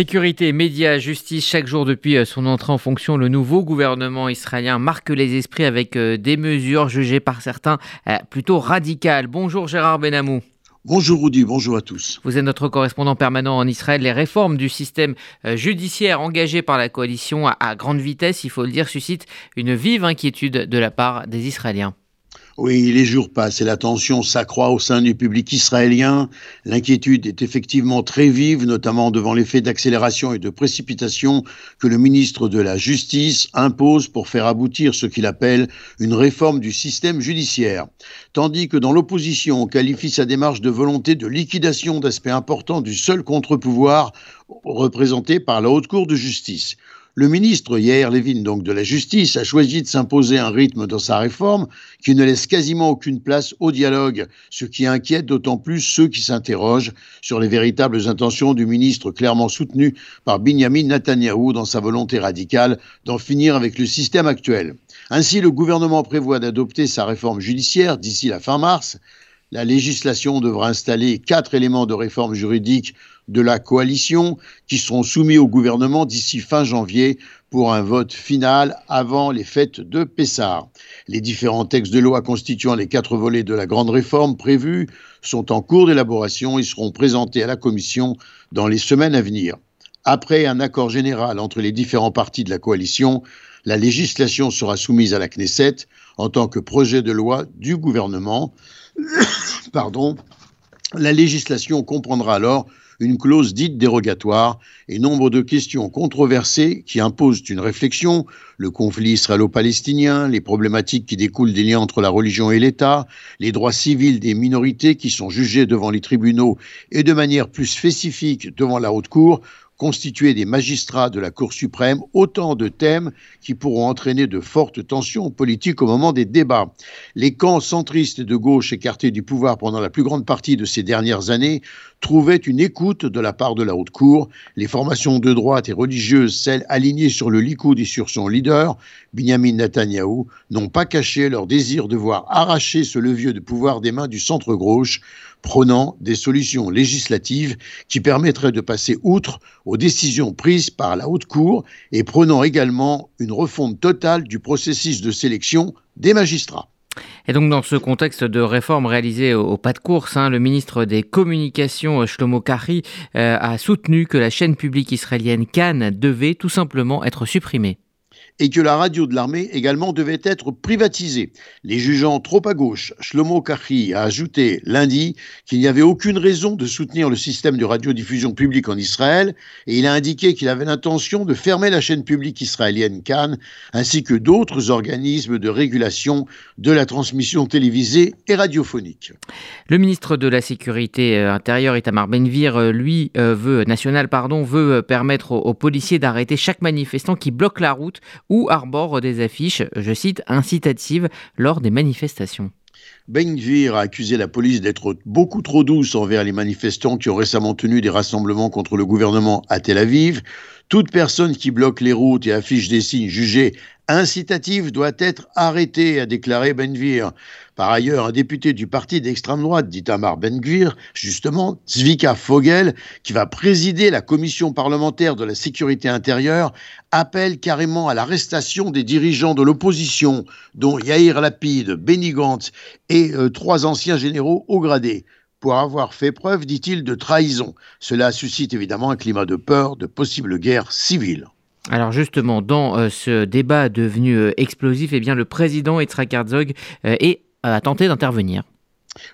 Sécurité, médias, justice, chaque jour depuis euh, son entrée en fonction, le nouveau gouvernement israélien marque les esprits avec euh, des mesures jugées par certains euh, plutôt radicales. Bonjour Gérard Benamou. Bonjour Rudy, bonjour à tous. Vous êtes notre correspondant permanent en Israël. Les réformes du système judiciaire engagées par la coalition à grande vitesse, il faut le dire, suscitent une vive inquiétude de la part des Israéliens. Oui, les jours passent et la tension s'accroît au sein du public israélien. L'inquiétude est effectivement très vive, notamment devant l'effet d'accélération et de précipitation que le ministre de la Justice impose pour faire aboutir ce qu'il appelle une réforme du système judiciaire. Tandis que dans l'opposition, on qualifie sa démarche de volonté de liquidation d'aspects importants du seul contre-pouvoir représenté par la Haute Cour de justice. Le ministre Yair Levin, donc de la Justice, a choisi de s'imposer un rythme dans sa réforme qui ne laisse quasiment aucune place au dialogue, ce qui inquiète d'autant plus ceux qui s'interrogent sur les véritables intentions du ministre clairement soutenu par Benjamin Netanyahou dans sa volonté radicale d'en finir avec le système actuel. Ainsi, le gouvernement prévoit d'adopter sa réforme judiciaire d'ici la fin mars, la législation devra installer quatre éléments de réforme juridique de la coalition qui seront soumis au gouvernement d'ici fin janvier pour un vote final avant les fêtes de Pessard. Les différents textes de loi constituant les quatre volets de la grande réforme prévue sont en cours d'élaboration et seront présentés à la Commission dans les semaines à venir. Après un accord général entre les différents partis de la coalition, la législation sera soumise à la Knesset en tant que projet de loi du gouvernement. Pardon. La législation comprendra alors une clause dite dérogatoire et nombre de questions controversées qui imposent une réflexion, le conflit israélo-palestinien, les problématiques qui découlent des liens entre la religion et l'État, les droits civils des minorités qui sont jugés devant les tribunaux et de manière plus spécifique devant la haute cour constituer des magistrats de la Cour suprême, autant de thèmes qui pourront entraîner de fortes tensions politiques au moment des débats. Les camps centristes de gauche écartés du pouvoir pendant la plus grande partie de ces dernières années trouvaient une écoute de la part de la haute cour. Les formations de droite et religieuses, celles alignées sur le Likoud et sur son leader, Benjamin Netanyahou, n'ont pas caché leur désir de voir arracher ce levier de pouvoir des mains du centre-gauche, prônant des solutions législatives qui permettraient de passer outre aux décisions prises par la Haute Cour et prenant également une refonte totale du processus de sélection des magistrats. Et donc dans ce contexte de réforme réalisée au, pas de course, hein, le ministre des Communications Shlomo Kari euh, a soutenu que la chaîne publique israélienne Cannes devait tout simplement être supprimée et que la radio de l'armée également devait être privatisée. Les jugeant trop à gauche, Shlomo Kachi a ajouté lundi qu'il n'y avait aucune raison de soutenir le système de radiodiffusion publique en Israël et il a indiqué qu'il avait l'intention de fermer la chaîne publique israélienne Cannes ainsi que d'autres organismes de régulation de la transmission télévisée et radiophonique. Le ministre de la Sécurité euh, intérieure, Itamar Benvir, euh, lui, euh, veut, national, pardon, veut permettre aux policiers d'arrêter chaque manifestant qui bloque la route ou arbore des affiches, je cite, incitatives lors des manifestations. Ben Gvir a accusé la police d'être beaucoup trop douce envers les manifestants qui ont récemment tenu des rassemblements contre le gouvernement à Tel Aviv. Toute personne qui bloque les routes et affiche des signes jugés incitatifs doit être arrêtée, a déclaré Benvir. Par ailleurs, un député du parti d'extrême droite, dit Amar Benvir, justement, Zvika Fogel, qui va présider la commission parlementaire de la sécurité intérieure, appelle carrément à l'arrestation des dirigeants de l'opposition, dont Yair Lapid, Benny Gantz et euh, trois anciens généraux haut gradés pour avoir fait preuve, dit-il, de trahison. Cela suscite évidemment un climat de peur, de possible guerre civile. Alors justement, dans euh, ce débat devenu euh, explosif, eh bien, le président Yitzhak Herzog euh, a tenté d'intervenir.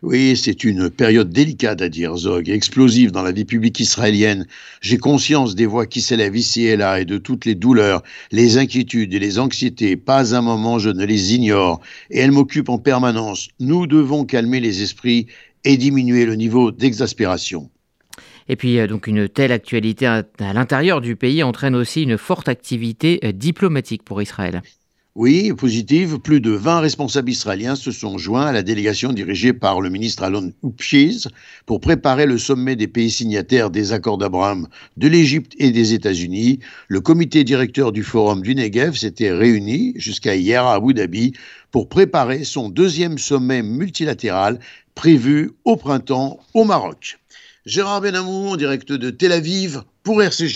Oui, c'est une période délicate à dire, Zog, explosive dans la vie publique israélienne. J'ai conscience des voix qui s'élèvent ici et là et de toutes les douleurs, les inquiétudes et les anxiétés. Pas un moment je ne les ignore et elles m'occupent en permanence. Nous devons calmer les esprits et diminuer le niveau d'exaspération. Et puis, euh, donc, une telle actualité à, l'intérieur du pays entraîne aussi une forte activité euh, diplomatique pour Israël. Oui, positive. Plus de 20 responsables israéliens se sont joints à la délégation dirigée par le ministre Alon Upshiz pour préparer le sommet des pays signataires des accords d'Abraham de l'Égypte et des États-Unis. Le comité directeur du Forum du Negev s'était réuni jusqu'à hier à Abu Dhabi pour préparer son deuxième sommet multilatéral prévu au printemps au Maroc. Gérard Benamou, direct de Tel Aviv pour RCJ.